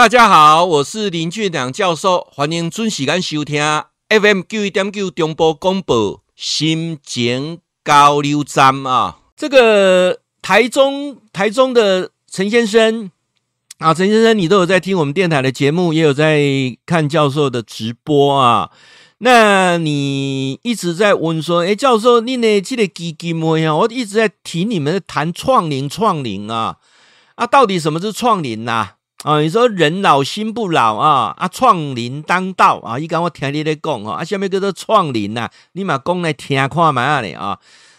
大家好，我是林俊良教授，欢迎准时间收听 FM 九一点九中波广播新简交流站啊。这个台中台中的陈先生啊，陈先生，你都有在听我们电台的节目，也有在看教授的直播啊。那你一直在问说，哎，教授，你呢这个基金会啊，我一直在听你们谈创龄创龄啊，啊，到底什么是创龄呐？啊，啊你说人老心不老啊，啊，创龄当道啊，一刚我听你在讲啊，下面叫做创龄呐，你嘛讲来听看嘛咧啊，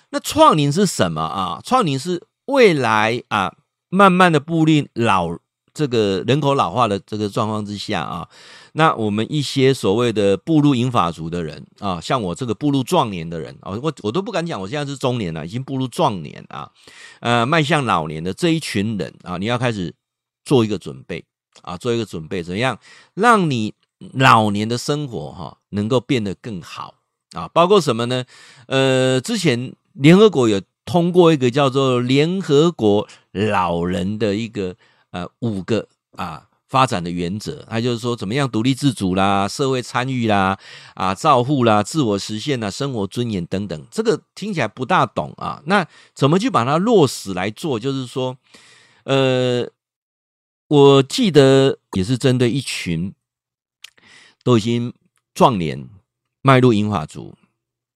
那创龄是什么啊？创龄是未来啊，慢慢的步入老这个人口老化的这个状况之下啊，那我们一些所谓的步入银发族的人啊，像我这个步入壮年的人啊，我我都不敢讲，我现在是中年了，已经步入壮年啊，呃，迈向老年的这一群人啊，你要开始。做一个准备啊，做一个准备，怎样让你老年的生活哈能够变得更好啊？包括什么呢？呃，之前联合国有通过一个叫做联合国老人的一个呃五个啊发展的原则，它就是说怎么样独立自主啦、社会参与啦、啊照护啦、自我实现啦、生活尊严等等。这个听起来不大懂啊，那怎么去把它落实来做？就是说，呃。我记得也是针对一群都已经壮年迈入英华族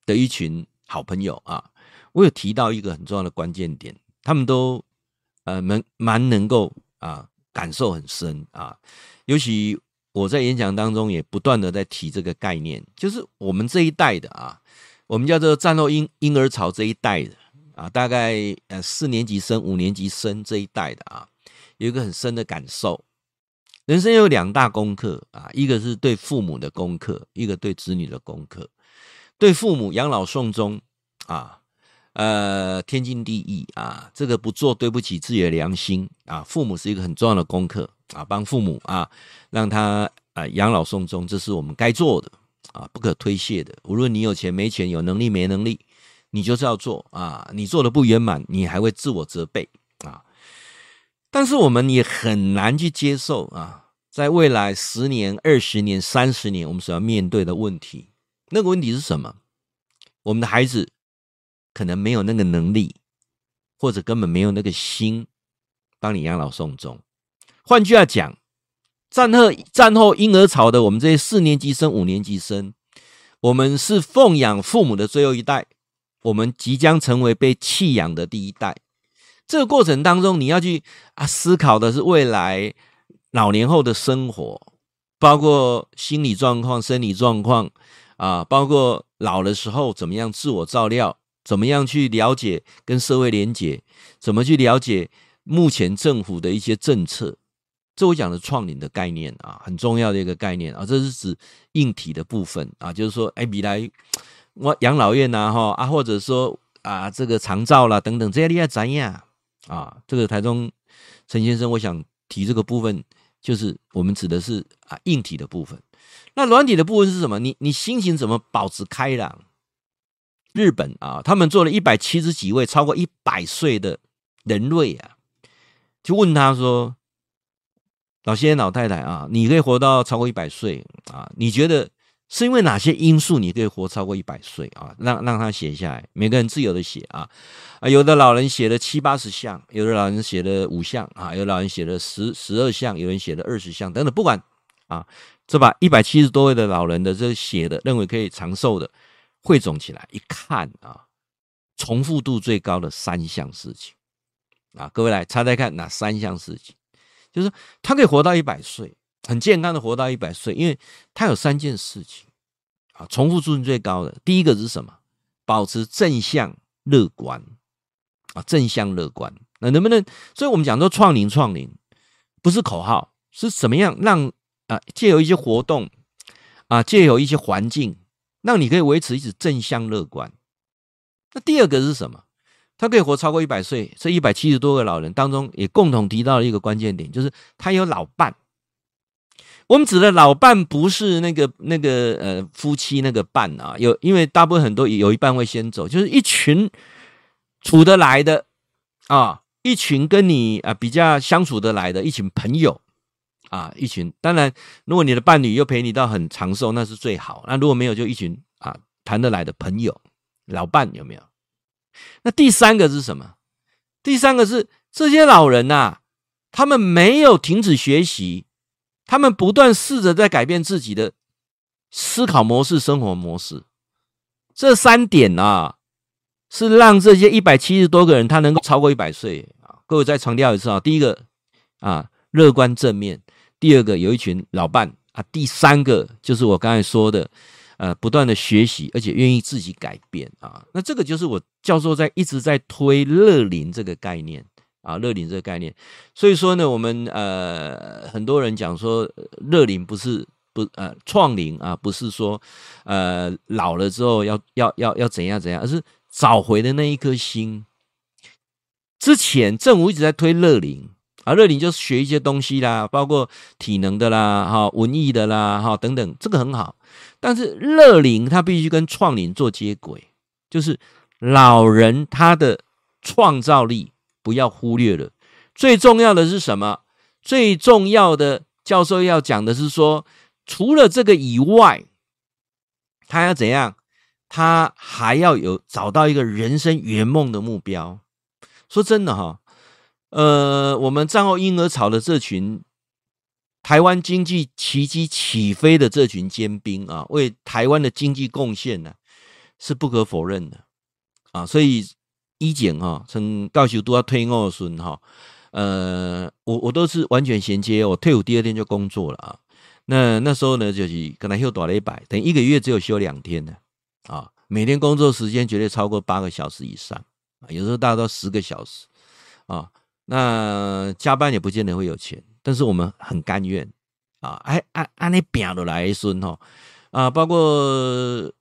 的一群好朋友啊，我有提到一个很重要的关键点，他们都呃蛮蛮能够啊感受很深啊，尤其我在演讲当中也不断的在提这个概念，就是我们这一代的啊，我们叫做战后婴婴儿潮这一代的啊，大概呃四年级生、五年级生这一代的啊。有一个很深的感受，人生有两大功课啊，一个是对父母的功课，一个对子女的功课。对父母养老送终啊，呃，天经地义啊，这个不做对不起自己的良心啊。父母是一个很重要的功课啊，帮父母啊，让他啊养老送终，这是我们该做的啊，不可推卸的。无论你有钱没钱，有能力没能力，你就是要做啊。你做的不圆满，你还会自我责备。但是我们也很难去接受啊，在未来十年、二十年、三十年，我们所要面对的问题，那个问题是什么？我们的孩子可能没有那个能力，或者根本没有那个心帮你养老送终。换句话讲，战后战后婴儿潮的我们这些四年级生、五年级生，我们是奉养父母的最后一代，我们即将成为被弃养的第一代。这个过程当中，你要去啊思考的是未来老年后的生活，包括心理状况、生理状况啊，包括老的时候怎么样自我照料，怎么样去了解跟社会连结，怎么去了解目前政府的一些政策。这我讲的创领的概念啊，很重要的一个概念啊，这是指硬体的部分啊，就是说，哎，未来我养老院呐，哈啊，或者说啊，这个长照啦等等，这些你要怎样？啊，这个台中陈先生，我想提这个部分，就是我们指的是啊硬体的部分。那软体的部分是什么？你你心情怎么保持开朗？日本啊，他们做了一百七十几位超过一百岁的人类啊，就问他说：“老先生、老太太啊，你可以活到超过一百岁啊？你觉得？”是因为哪些因素你可以活超过一百岁啊？让让他写下来，每个人自由的写啊。啊，有的老人写了七八十项，有的老人写了五项啊，有老人写了十十二项，有人写了二十项等等，不管啊，这把一百七十多位的老人的这写的认为可以长寿的汇总起来一看啊，重复度最高的三项事情啊，各位来猜猜看哪三项事情？就是他可以活到一百岁。很健康的活到一百岁，因为他有三件事情啊，重复度最高的。第一个是什么？保持正向乐观啊，正向乐观。那能不能？所以我们讲说创龄创龄不是口号，是怎么样让啊，借由一些活动啊，借由一些环境，让你可以维持一直正向乐观。那第二个是什么？他可以活超过一百岁，这一百七十多个老人当中，也共同提到了一个关键点，就是他有老伴。我们指的老伴不是那个那个呃夫妻那个伴啊，有因为大部分很多有一半会先走，就是一群处得来的啊，一群跟你啊比较相处得来的一群朋友啊，一群。当然，如果你的伴侣又陪你到很长寿，那是最好。那如果没有，就一群啊谈得来的朋友、老伴有没有？那第三个是什么？第三个是这些老人呐、啊，他们没有停止学习，他们不断试着在改变自己的思考模式、生活模式。这三点啊，是让这些一百七十多个人他能够超过一百岁啊。各位再强调一次啊，第一个啊，乐观正面；第二个有一群老伴啊；第三个就是我刚才说的。呃，不断的学习，而且愿意自己改变啊，那这个就是我教授在一直在推乐龄这个概念啊，乐龄这个概念。所以说呢，我们呃很多人讲说，乐龄不是不呃创龄啊，不是说呃老了之后要要要要怎样怎样，而是找回的那一颗心。之前政府一直在推乐龄啊，乐龄就是学一些东西啦，包括体能的啦，哈，文艺的啦，哈等等，这个很好。但是乐龄它必须跟创龄做接轨，就是老人他的创造力不要忽略了。最重要的是什么？最重要的教授要讲的是说，除了这个以外，他要怎样？他还要有找到一个人生圆梦的目标。说真的哈，呃，我们战后婴儿潮的这群。台湾经济奇迹起飞的这群尖兵啊，为台湾的经济贡献呢，是不可否认的啊。所以以前哈，从教授都要退伍的时哈，呃，我我都是完全衔接，我退伍第二天就工作了啊。那那时候呢，就是可能休短了一百，等一个月只有休两天呢啊。每天工作时间绝对超过八个小时以上啊，有时候达到十个小时啊。那加班也不见得会有钱。但是我们很甘愿啊，哎按，按你拼的来孙哈啊，包括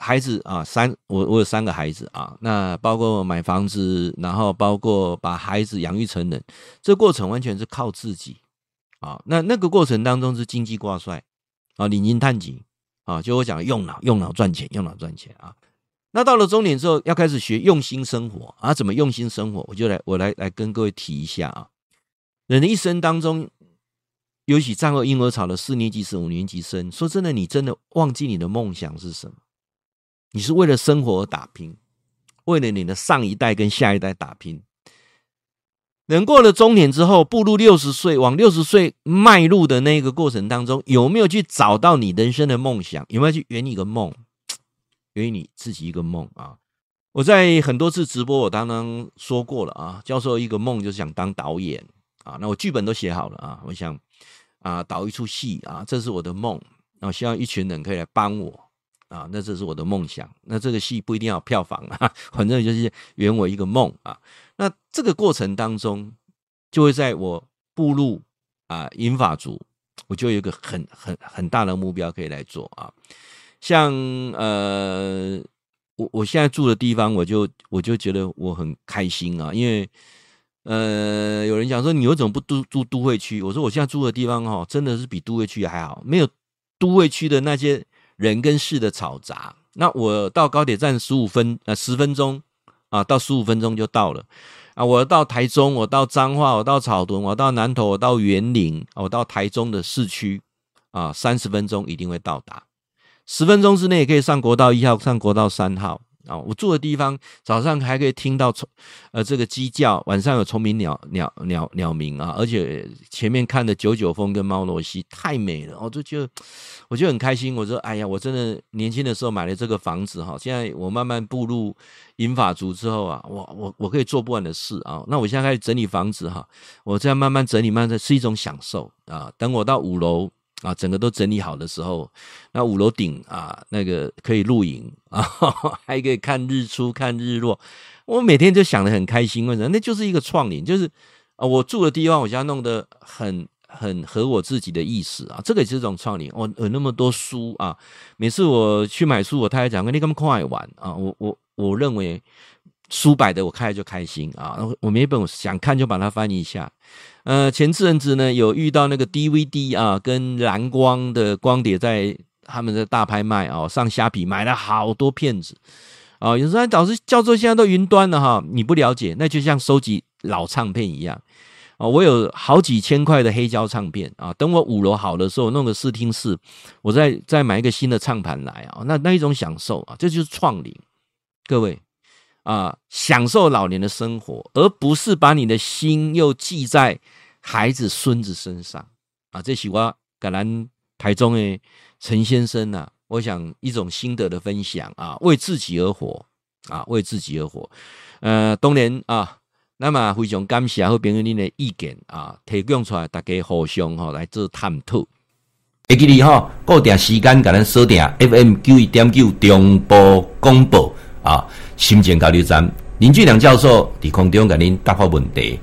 孩子啊，三我我有三个孩子啊，那包括买房子，然后包括把孩子养育成人，这过程完全是靠自己啊。那那个过程当中是经济挂帅啊，领金探金啊，就我讲用脑用脑赚钱，用脑赚钱啊。那到了中年之后，要开始学用心生活啊，怎么用心生活？我就来我来来跟各位提一下啊。人的一生当中，尤其战后婴儿潮的四年级生、五年级生，说真的，你真的忘记你的梦想是什么？你是为了生活而打拼，为了你的上一代跟下一代打拼。人过了中年之后，步入六十岁，往六十岁迈入的那个过程当中，有没有去找到你人生的梦想？有没有去圆你一个梦？圆你自己一个梦啊！我在很多次直播，我刚刚说过了啊，教授一个梦就是想当导演。啊，那我剧本都写好了啊，我想啊导一出戏啊，这是我的梦，那我希望一群人可以来帮我啊，那这是我的梦想。那这个戏不一定要票房啊，反正就是圆我一个梦啊。那这个过程当中，就会在我步入啊银发族，我就有一个很很很大的目标可以来做啊。像呃，我我现在住的地方，我就我就觉得我很开心啊，因为。呃，有人讲说，你为什么不住住都会区？我说我现在住的地方哈，真的是比都会区还好，没有都会区的那些人跟事的嘈杂。那我到高铁站十五分呃十分钟啊，到十五分钟就到了啊。我到台中，我到彰化，我到草屯，我到南投，我到园林，我到台中的市区啊，三十分钟一定会到达。十分钟之内也可以上国道一号，上国道三号。啊，我住的地方早上还可以听到虫，呃，这个鸡叫，晚上有虫鸣鸟鸟鸟鸟鸣啊，而且前面看的九九峰跟猫罗溪太美了，我就觉得我就很开心。我说，哎呀，我真的年轻的时候买了这个房子哈，现在我慢慢步入银发族之后啊，我我我可以做不完的事啊。那我现在开始整理房子哈，我这样慢慢整理，慢慢是一种享受啊。等我到五楼。啊，整个都整理好的时候，那五楼顶啊，那个可以露营啊，还可以看日出、看日落。我每天就想得很开心，为什么？那就是一个创领，就是啊，我住的地方，我现在弄得很很合我自己的意思啊。这个也是一种创领。我有那么多书啊，每次我去买书，我太太讲，你干嘛快玩啊？我我我认为书摆的我看就开心啊。我每本我想看就把它翻一下。呃，前阵子呢，有遇到那个 DVD 啊，跟蓝光的光碟在他们的大拍卖啊，上虾皮买了好多片子啊。有时候导师教授现在都云端了哈，你不了解，那就像收集老唱片一样啊，我有好几千块的黑胶唱片啊。等我五楼好的时候，弄个视听室，我再再买一个新的唱盘来啊。那那一种享受啊，这就是创领。各位啊，享受老年的生活，而不是把你的心又记在孩子、孙子身上啊。这是我跟咱台中的陈先生啊，我想一种心得的分享啊，为自己而活啊，为自己而活。呃，当然啊，那么非常感谢好朋友您的意见啊，提供出来大家互相哈来做探讨。会记得哈，固定时间给咱锁定 FM 九一点九中波广播啊，心情交流站林俊良教授伫空中给您答复问题。